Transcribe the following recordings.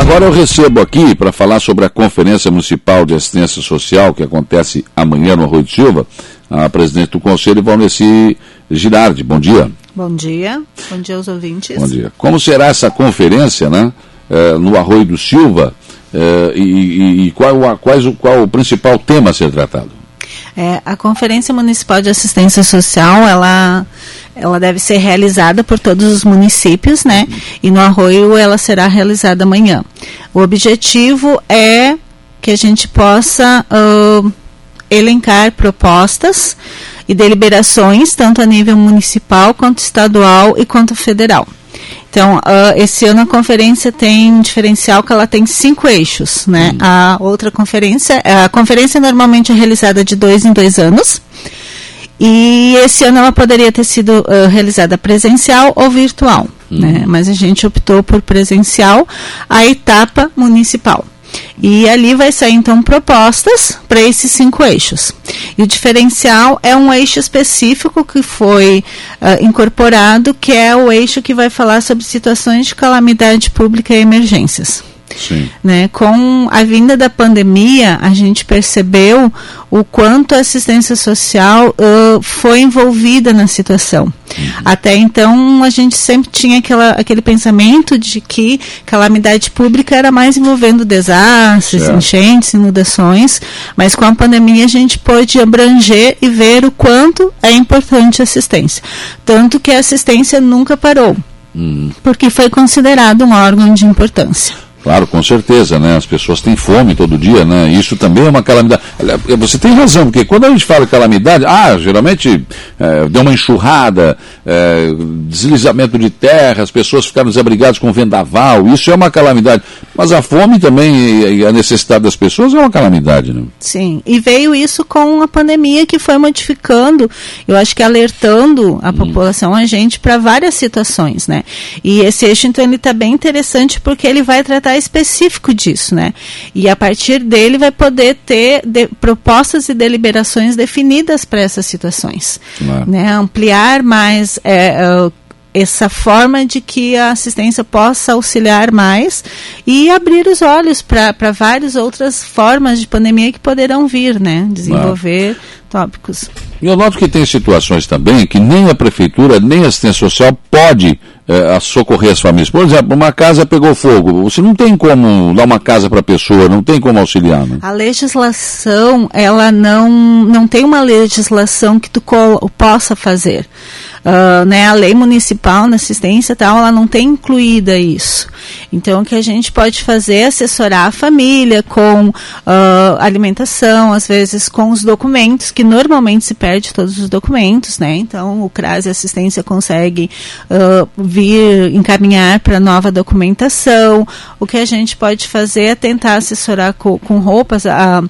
Agora eu recebo aqui para falar sobre a Conferência Municipal de Assistência Social que acontece amanhã no Arroio de Silva, a presidente do Conselho, Valneci Girardi. Bom dia. Bom dia. Bom dia aos ouvintes. Bom dia. Como será essa conferência né, eh, no Arroio do Silva eh, e, e, e qual, quais, qual o principal tema a ser tratado? É, a Conferência Municipal de Assistência Social, ela, ela deve ser realizada por todos os municípios, né? E no Arroio ela será realizada amanhã. O objetivo é que a gente possa uh, elencar propostas e deliberações, tanto a nível municipal, quanto estadual e quanto federal. Então, uh, esse ano a conferência tem um diferencial que ela tem cinco eixos, né? A outra conferência, a conferência normalmente é realizada de dois em dois anos. E esse ano ela poderia ter sido uh, realizada presencial ou virtual, hum. né? Mas a gente optou por presencial a etapa municipal. E ali vai sair então propostas para esses cinco eixos. E o diferencial é um eixo específico que foi uh, incorporado, que é o eixo que vai falar sobre situações de calamidade pública e emergências. Sim. Né? Com a vinda da pandemia, a gente percebeu o quanto a assistência social uh, foi envolvida na situação. Uhum. Até então, a gente sempre tinha aquela, aquele pensamento de que calamidade pública era mais envolvendo desastres, certo. enchentes, inundações, mas com a pandemia a gente pôde abranger e ver o quanto é importante a assistência. Tanto que a assistência nunca parou, uhum. porque foi considerado um órgão de importância. Claro, com certeza, né? As pessoas têm fome todo dia, né? Isso também é uma calamidade. Você tem razão, porque quando a gente fala calamidade, ah, geralmente é, deu uma enxurrada, é, deslizamento de terra, as pessoas ficaram desabrigadas com vendaval, isso é uma calamidade. Mas a fome também e a necessidade das pessoas é uma calamidade, né? Sim, e veio isso com a pandemia que foi modificando, eu acho que alertando a hum. população, a gente, para várias situações, né? E esse eixo, então, ele está bem interessante porque ele vai tratar específico disso, né? E a partir dele vai poder ter de, propostas e deliberações definidas para essas situações, claro. né? Ampliar mais é, é essa forma de que a assistência possa auxiliar mais e abrir os olhos para várias outras formas de pandemia que poderão vir, né? Desenvolver tópicos. E eu noto que tem situações também que nem a prefeitura, nem a assistência social pode é, socorrer as famílias. Por exemplo, uma casa pegou fogo, você não tem como dar uma casa para a pessoa, não tem como auxiliar. Né? A legislação, ela não, não tem uma legislação que tu possa fazer. Uh, né, a lei municipal na assistência tal, ela não tem incluída isso. Então, o que a gente pode fazer é assessorar a família com uh, alimentação, às vezes com os documentos, que normalmente se perde todos os documentos, né? Então, o CRAS e assistência consegue uh, vir encaminhar para nova documentação. O que a gente pode fazer é tentar assessorar com, com roupas, a,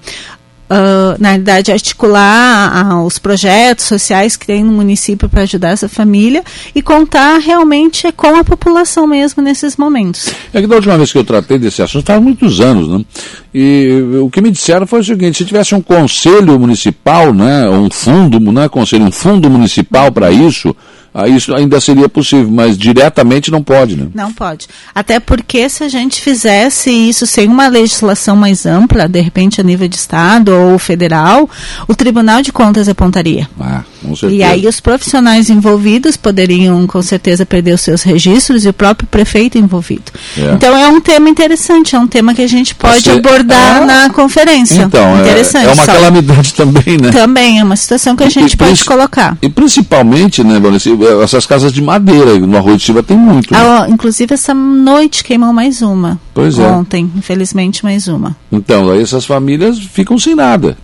Uh, na realidade, articular uh, os projetos sociais que tem no município para ajudar essa família e contar realmente com a população mesmo nesses momentos. É que da última vez que eu tratei desse assunto, faz muitos anos, né? E o que me disseram foi o seguinte, se tivesse um conselho municipal, né, um fundo, não é conselho, um fundo municipal para isso, aí isso ainda seria possível, mas diretamente não pode, né? Não pode. Até porque se a gente fizesse isso sem uma legislação mais ampla, de repente a nível de Estado ou federal, o Tribunal de Contas apontaria. Ah, com certeza. E aí os profissionais envolvidos poderiam com certeza perder os seus registros e o próprio prefeito envolvido. É. Então é um tema interessante, é um tema que a gente pode Você, abordar é... na conferência. Então, é, interessante. É, é uma só. calamidade também, né? Também, é uma situação que a gente e, pode colocar. E principalmente, né, Vanessa, essas casas de madeira no Arroio de Silva tem muito. Né? Ah, inclusive essa noite queimou mais uma. Pois é. Ontem, infelizmente, mais uma. Então, aí essas famílias ficam sem nada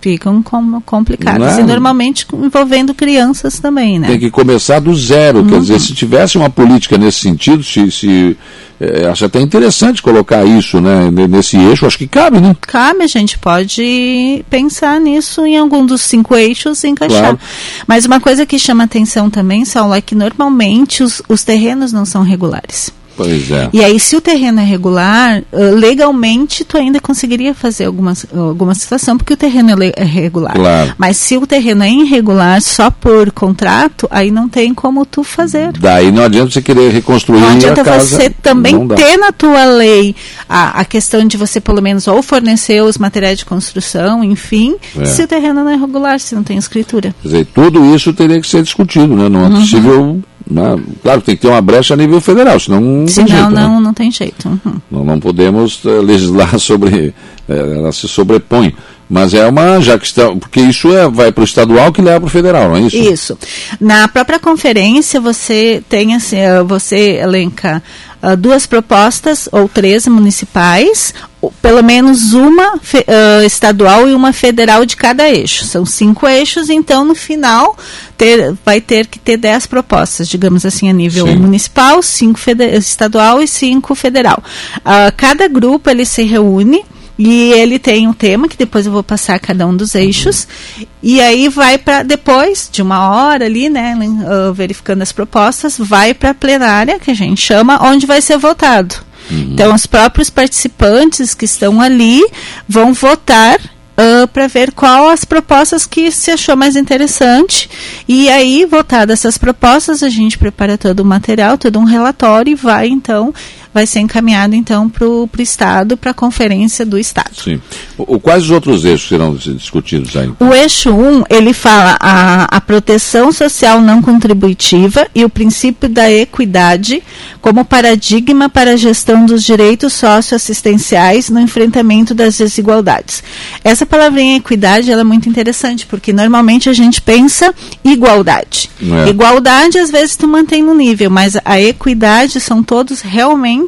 ficam com, complicadas. É? E normalmente envolvendo crianças também, né? Tem que começar do zero. Uhum. Quer dizer, se tivesse uma política nesse sentido, se, se é, acho até interessante colocar isso né, nesse eixo, acho que cabe, né? Cabe, a gente pode pensar nisso em algum dos cinco eixos e encaixar. Claro. Mas uma coisa que chama atenção também, Saulo, é que normalmente os, os terrenos não são regulares. Pois é. E aí, se o terreno é regular, uh, legalmente tu ainda conseguiria fazer alguma, alguma situação, porque o terreno é, é regular. Claro. Mas se o terreno é irregular só por contrato, aí não tem como tu fazer. Daí não adianta você querer reconstruir Não adianta a casa. você também ter na tua lei a, a questão de você pelo menos ou fornecer os materiais de construção, enfim, É. se o terreno não é regular, se não tem escritura. Quer dizer, tudo isso teria que ser discutido, né? Não é Uhum. possível. Né? Claro, tem que ter uma brecha a nível federal, senão não tem jeito, né? não, não tem jeito. Uhum. Não, não podemos eh, legislar sobre. eh, ela se sobrepõe. Mas é uma. Já que está. Porque isso é, vai para o estadual que leva para o federal, não é isso? Isso. Na própria conferência, você tem assim, eh, você elenca ah, duas propostas ou três municipais, pelo menos uma ah, estadual e uma federal de cada eixo. São cinco eixos, então no final ter- vai ter que ter dez propostas, digamos assim, a nível Sim. municipal, cinco estadual e cinco federal. Ah, cada grupo ele se reúne e ele tem um tema que depois eu vou passar cada um dos eixos. E aí vai para depois de uma hora ali, né, ah, verificando as propostas, vai para a plenária que a gente chama, onde vai ser votado. Então os próprios participantes que estão ali vão votar para ver qual as propostas que se achou mais interessante. E aí, votadas essas propostas, a gente prepara todo o material, todo um relatório e vai então, vai ser encaminhado então para o Estado, para a conferência do Estado. Sim. O, quais os outros eixos serão dis- discutidos aí? O eixo 1, ele fala a, a proteção social não contributiva e o princípio da equidade como paradigma para a gestão dos direitos socioassistenciais no enfrentamento das desigualdades. Essa palavrinha equidade ela é muito interessante, porque normalmente a gente pensa igualdade. É. Igualdade, às vezes, tu mantém no nível, mas a equidade são todos realmente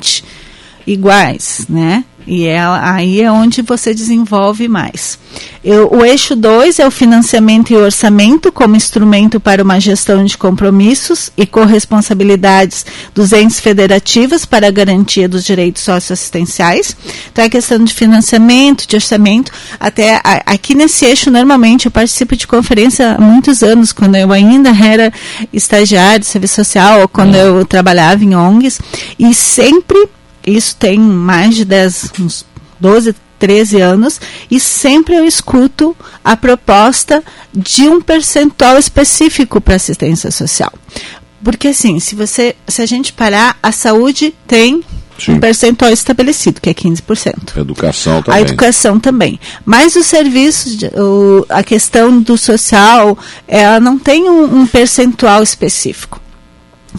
iguais, né? E é, aí é onde você desenvolve mais. Eu- o eixo 2 é o financiamento e orçamento como instrumento para uma gestão de compromissos e corresponsabilidades dos entes federativos para a garantia dos direitos socioassistenciais. Então, a questão de financiamento, de orçamento, até a- aqui nesse eixo, normalmente, eu participo de conferência há muitos anos, quando eu ainda era estagiário de serviço social, ou quando eu trabalhava em ONGs, e sempre isso tem mais de 10, uns 12, 13 anos, e sempre eu escuto a proposta de um percentual específico para assistência social. Porque assim, se você, se a gente parar, a saúde tem Sim. um percentual estabelecido, que é 15%. Educação A também. educação também. Mas os serviços, a questão do social, ela não tem um, um percentual específico.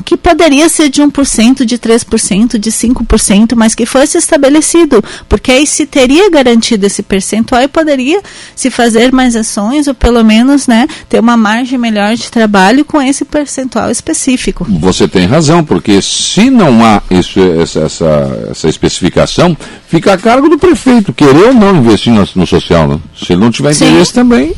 Que poderia ser de 1%, de 3%, de 5%, mas que fosse estabelecido, porque aí se teria garantido esse percentual e poderia se fazer mais ações, ou pelo menos né, ter uma margem melhor de trabalho com esse percentual específico. Você tem razão, porque se não há isso, essa, essa, essa especificação, fica a cargo do prefeito, querer ou não investir no, no social. Né? Se ele não tiver Sim. interesse também.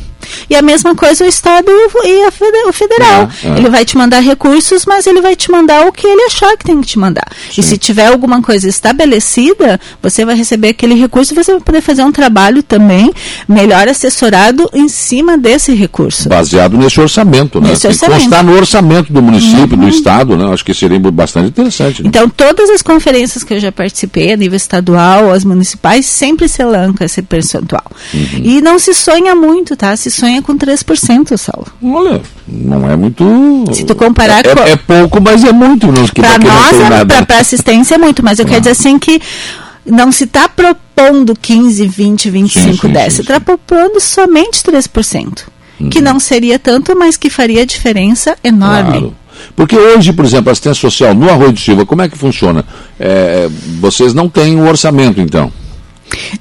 E a mesma coisa o Estado e a fede- o federal. É, é. Ele vai te mandar recursos, mas ele vai te mandar o que ele achar que tem que te mandar. E se tiver alguma coisa estabelecida, você vai receber aquele recurso e você vai poder fazer um trabalho também melhor assessorado em cima desse recurso. Baseado nesse orçamento, né? Nesse orçamento. constar no orçamento do município, do estado, né? Acho que seria bastante interessante. Né? Então, todas as conferências que eu já participei, a nível estadual, as municipais, sempre se elanca esse percentual. Uhum. E não se sonha muito, tá? Se sonha com 3%, Saulo. Olha, não é muito. Se tu comparar é, com- é, é pouco, mas é muito. Que Para não nós, é- pra assistência é muito, mas eu quero dizer assim que não se está propondo 15, 20, 25, Sim, sim, 10. sim, se está propondo somente 3%. Que não seria tanto, mas que faria diferença enorme. Claro. Porque hoje, por exemplo, a assistência social no Arroio do Silva, como é que funciona? É, vocês não têm o orçamento, então.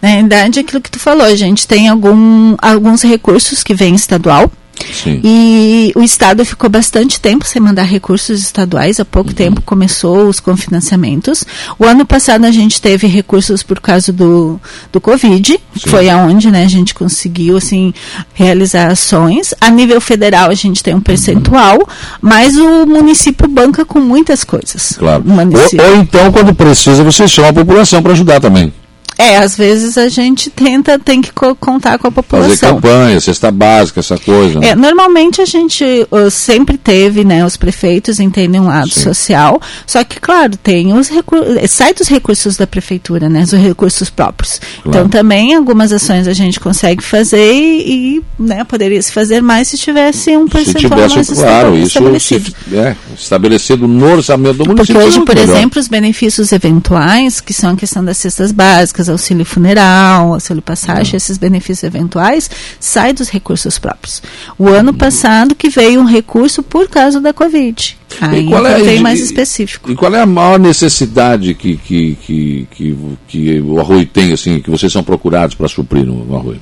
Na verdade, é aquilo que tu falou, a gente tem algum, alguns recursos que vêm estadual. Sim. E o Estado ficou bastante tempo sem mandar recursos estaduais, há pouco tempo começou os confinanciamentos. O ano passado a gente teve recursos por causa do, do Covid, Sim. foi aonde né, a gente conseguiu assim, realizar ações. A nível federal a gente tem um percentual, mas o município banca com muitas coisas. Claro. Ou, ou então, quando precisa, você chama a população para ajudar também. É, às vezes a gente tenta, tem que co contar com a população. Fazer campanha, cesta básica, essa coisa. Né? É, normalmente a gente uh, sempre teve, né, os prefeitos entendem um lado Sim. social, só que, claro, tem os recursos, sai dos recursos da prefeitura, né, os recursos próprios. Claro. Então também algumas ações a gente consegue fazer e, né, poderia se fazer mais se tivesse um percentual se tivesse, mais claro, estabelecido. Isso é, estabelecido no orçamento do município. Porque hoje, por melhor. exemplo, os benefícios eventuais, que são a questão das cestas básicas, auxílio funeral, auxílio passagem, uhum. esses benefícios eventuais, sai dos recursos próprios. O ano uhum. passado que veio um recurso por causa da Covid. Aí qual é, bem mais específico. E qual é a maior necessidade que, que, que, que, que o Arroio tem, assim, que vocês são procurados para suprir no, Arroio?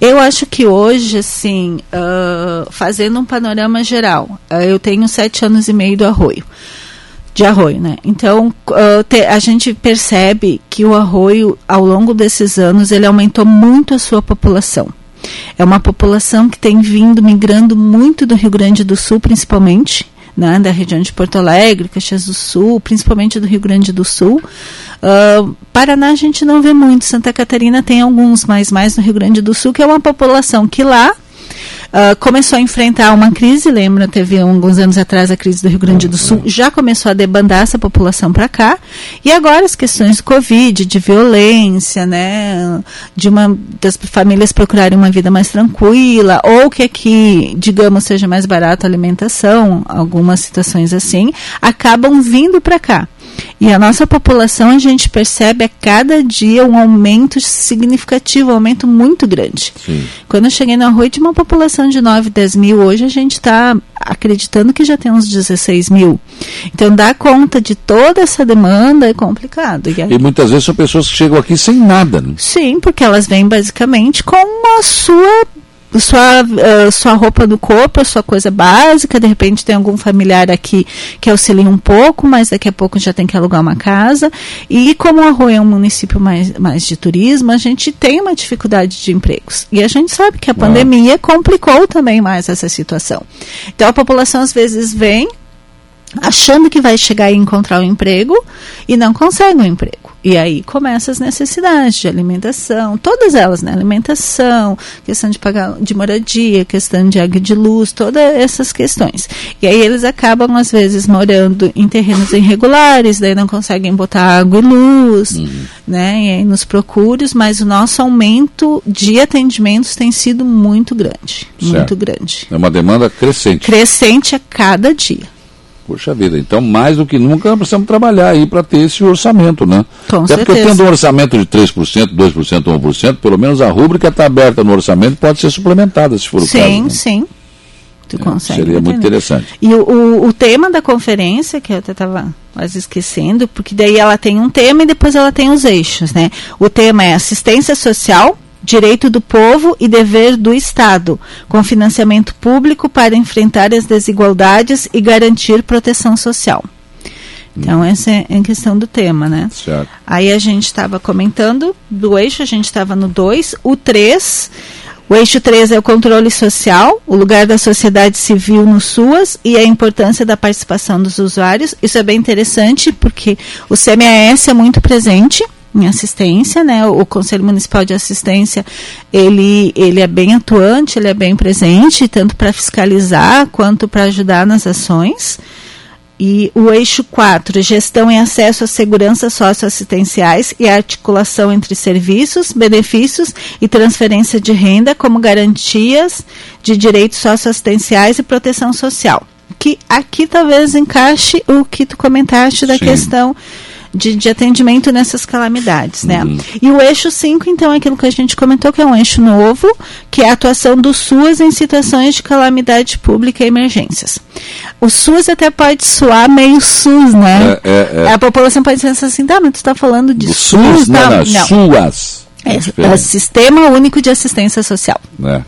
Eu acho que hoje, assim, uh, fazendo um panorama geral, uh, eu tenho sete anos e meio do Arroio de arroio, né? Então te, a gente percebe que o arroio, ao longo desses anos, ele aumentou muito a sua população. É uma população que tem vindo migrando muito do Rio Grande do Sul, principalmente, né, da região de Porto Alegre, Caxias do Sul, principalmente do Rio Grande do Sul. Uh, Paraná a gente não vê muito, Santa Catarina tem alguns, mas mais no Rio Grande do Sul, que é uma população que lá Uh, começou a enfrentar uma crise, lembra, teve alguns anos atrás a crise do Rio Grande do Sul, já começou a debandar essa população para cá, e agora as questões de Covid, de violência, né, de uma das famílias procurarem uma vida mais tranquila, ou que aqui, digamos, seja mais barato a alimentação, algumas situações assim, acabam vindo para cá. E a nossa população, a gente percebe a cada dia um aumento significativo, um aumento muito grande. Sim. Quando eu cheguei na rua, tinha uma população de 9, 10 mil. Hoje a gente está acreditando que já tem uns 16 mil. Então, dar conta de toda essa demanda é complicado. E, aí... e muitas vezes são pessoas que chegam aqui sem nada. Né? Sim, porque elas vêm basicamente com a sua sua, uh, sua roupa do corpo, a sua coisa básica, de repente tem algum familiar aqui que auxilia um pouco, mas daqui a pouco já tem que alugar uma casa. E como o Arroio é um município mais, mais de turismo, a gente tem uma dificuldade de empregos. E a gente sabe que a pandemia complicou também mais essa situação. Então a população às vezes vem achando que vai chegar e encontrar um emprego e não consegue um emprego. E aí começam as necessidades de alimentação, todas elas, né? Alimentação, questão de pagar de moradia, questão de água de luz, todas essas questões. E aí eles acabam, às vezes, morando em terrenos irregulares, daí não conseguem botar água e luz, uhum. né? E aí nos procúrios, mas o nosso aumento de atendimentos tem sido muito grande. Certo. Muito grande. É uma demanda crescente. Crescente a cada dia. Puxa vida, então mais do que nunca precisamos trabalhar aí para ter esse orçamento, né? Com Até certeza. porque tendo um orçamento de 3%, 2%, 1%, pelo menos a rúbrica está aberta no orçamento pode ser suplementada, se for o sim, caso. Sim, né? sim. Tu é, consegue seria muito interessante. E o, o, o, tema da conferência, que eu até estava quase esquecendo, porque daí ela tem um tema e depois ela tem os eixos, né? O tema é assistência social, direito do povo e dever do Estado, com financiamento público para enfrentar as desigualdades e garantir proteção social. Então, hum. essa é a questão do tema, né? Certo. Aí a gente estava comentando do eixo, a gente estava no 2, o 3. O eixo 3 é o controle social, o lugar da sociedade civil no SUAS e a importância da participação dos usuários. Isso é bem interessante porque o CMAS é muito presente em assistência, né? O Conselho Municipal de Assistência, ele, ele é bem atuante, ele é bem presente, tanto para fiscalizar quanto para ajudar nas ações. E o eixo 4, gestão e acesso à segurança socioassistenciais e articulação entre serviços, benefícios e transferência de renda como garantias de direitos socioassistenciais e proteção social. Que aqui talvez encaixe o que tu comentaste da Sim. questão de, de atendimento nessas calamidades, né? Uhum. E o eixo 5, então, é aquilo que a gente comentou, que é um eixo novo, que é a atuação do SUAS em situações de calamidade pública e emergências. O SUS até pode soar meio SUS, né? É, é, é. A população pode pensar assim, tá, mas tu está falando de do SUS, SUS não, não, não. SUAS. É, é, Sistema Único de Assistência Social. É.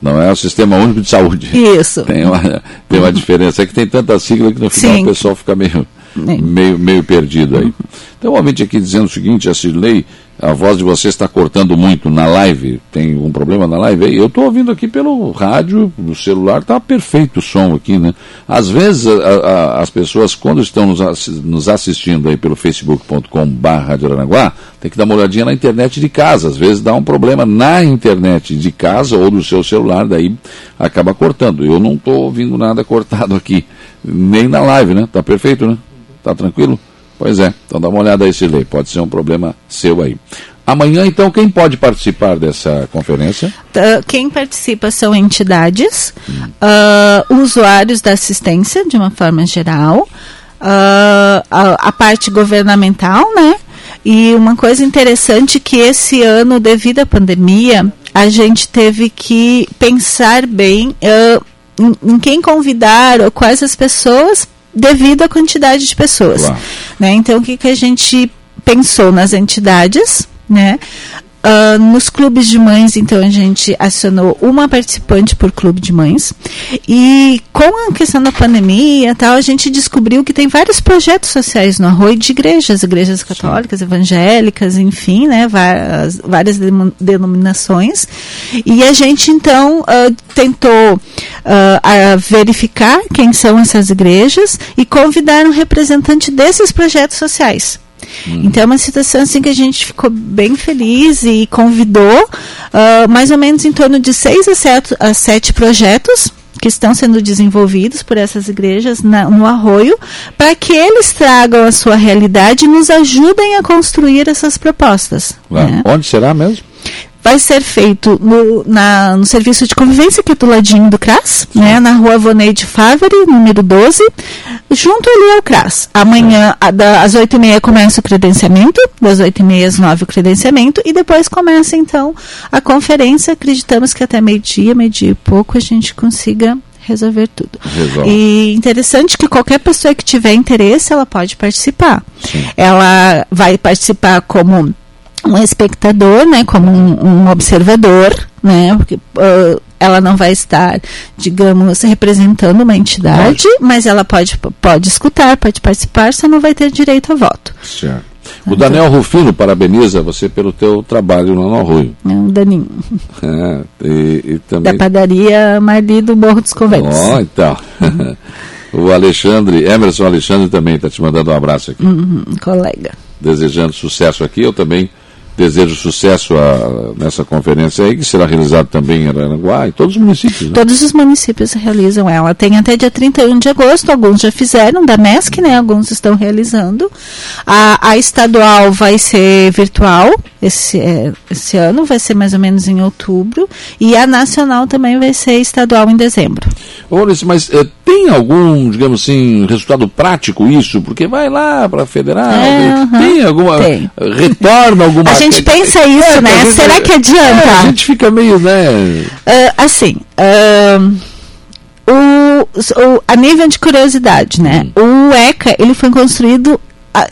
Não é o Sistema Único de Saúde. Isso. Tem uma, tem uma diferença. É que tem tanta sigla que no final Sim. o pessoal fica meio meio, meio perdido aí. Um ouvinte aqui dizendo o seguinte, a Cirlei, a voz de você está cortando muito na live. Tem um problema na live? Eu estou ouvindo aqui pelo rádio, no celular, está perfeito o som aqui, né? Às vezes a, a, as pessoas, quando estão nos, nos assistindo aí pelo facebook.com.br tem que dar uma olhadinha na internet de casa. Às vezes dá um problema na internet de casa ou do seu celular, daí acaba cortando. Eu não estou ouvindo nada cortado aqui, nem na live, né? Tá perfeito, né? Tá tranquilo? Pois é, então dá uma olhada aí, Silei, pode ser um problema seu aí. Amanhã, então, quem pode participar dessa conferência? Quem participa são entidades, hum. uh, usuários da assistência, de uma forma geral, uh, a, a, parte governamental, né? E uma coisa interessante que esse ano, devido à pandemia, a gente teve que pensar bem uh, em, em quem convidar ou quais as pessoas devido à quantidade de pessoas. Claro. Né? Então, o que, que a gente pensou nas entidades, né? Uh, nos clubes de mães, então, a gente acionou uma participante por clube de mães. E com a questão da pandemia tal, a gente descobriu que tem vários projetos sociais no Arroio de igrejas, igrejas católicas, Sim. evangélicas, enfim, né, várias, várias denominações. E a gente, então, uh, tentou uh, verificar quem são essas igrejas e convidar um representante desses projetos sociais. Uhum. Então é uma situação assim que a gente ficou bem feliz e convidou uh, mais ou menos em torno de seis a sete, a sete projetos que estão sendo desenvolvidos por essas igrejas na, no arroio, para que eles tragam a sua realidade e nos ajudem a construir essas propostas. Né? Onde será mesmo? Vai ser feito no, na, no serviço de convivência, que é do ladinho do CRAS, né, na rua Voneide Favre, número 12, junto ali ao CRAS. Amanhã, a, da, às 8h30, começa o credenciamento, das 8h30 às 9 o credenciamento, e depois começa, então, a conferência. Acreditamos que até meio-dia, meio-dia e pouco, a gente consiga resolver tudo. Resolve. E interessante que qualquer pessoa que tiver interesse, ela pode participar. Sim. Ela vai participar como um espectador, né, como um, um observador, né, porque uh, ela não vai estar, digamos, representando uma entidade, pode. mas ela pode, pode escutar, pode participar, só não vai ter direito a voto. Certo. O Daniel Rufino parabeniza você pelo teu trabalho no Arroio. É um Daninho. É, e, e também... Da padaria Marli do Morro dos Conventos. Ó, oh, então. o Alexandre, Emerson Alexandre também está te mandando um abraço aqui. Uhum, colega. Desejando sucesso aqui, eu também desejo sucesso a, nessa conferência aí, que será realizada também em Aranaguá e todos os municípios. Né? Todos os municípios realizam ela. Tem até dia 31 de agosto, alguns já fizeram, da MESC, né? Alguns estão realizando. A, a estadual vai ser virtual esse, é, esse ano, vai ser mais ou menos em outubro, e a nacional também vai ser estadual em dezembro. Olha, mas é, tem algum, digamos assim, resultado prático isso? Porque vai lá para a federal, é, uhum. tem alguma. Tem. Retorna alguma A gente pensa isso, é, né? Gente, Será que adianta? É, a gente fica meio, né? Uh, assim. Uh, o, o, a nível de curiosidade, né? Hum. O ECA ele foi construído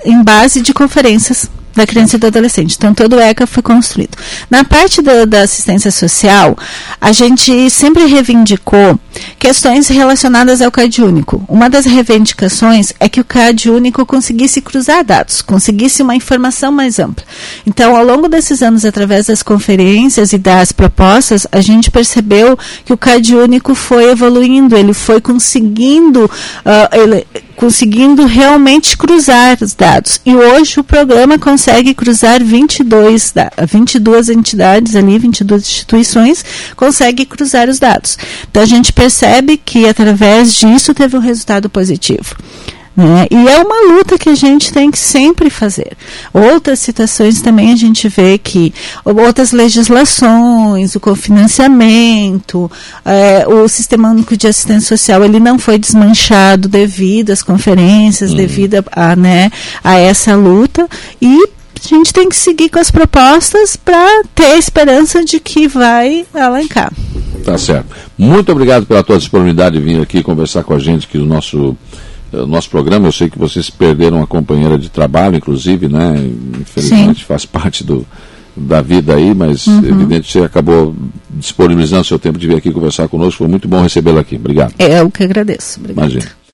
em base de conferências da criança e do adolescente. Então, todo o ECA foi construído. Na parte do, da assistência social, a gente sempre reivindicou questões relacionadas ao CAD único. Uma das reivindicações é que o CAD único conseguisse cruzar dados, conseguisse uma informação mais ampla. Então, ao longo desses anos, através das conferências e das propostas, a gente percebeu que o CAD único foi evoluindo, ele foi conseguindo, uh, ele, conseguindo realmente cruzar os dados. E hoje o programa consegue cruzar 22, 22 entidades ali, 22 instituições, consegue cruzar os dados. Então a gente percebe que através disso teve um resultado positivo. Né? E é uma luta que a gente tem que sempre fazer. Outras situações também a gente vê que outras legislações, o cofinanciamento, é, o Sistema Único de Assistência Social, ele não foi desmanchado devido às conferências, uhum. devido a, a, né, a essa luta. E a gente tem que seguir com as propostas para ter a esperança de que vai alancar. Tá certo. Muito obrigado pela tua disponibilidade de vir aqui conversar com a gente aqui no nosso eh, nosso programa. Eu sei que vocês perderam uma companheira de trabalho, inclusive, né? Infelizmente Sim. faz parte do, da vida aí, mas uhum. evidente você acabou disponibilizando seu tempo de vir aqui conversar conosco. Foi muito bom recebê-la aqui. Obrigado. É, eu que agradeço. Obrigado. Imagina.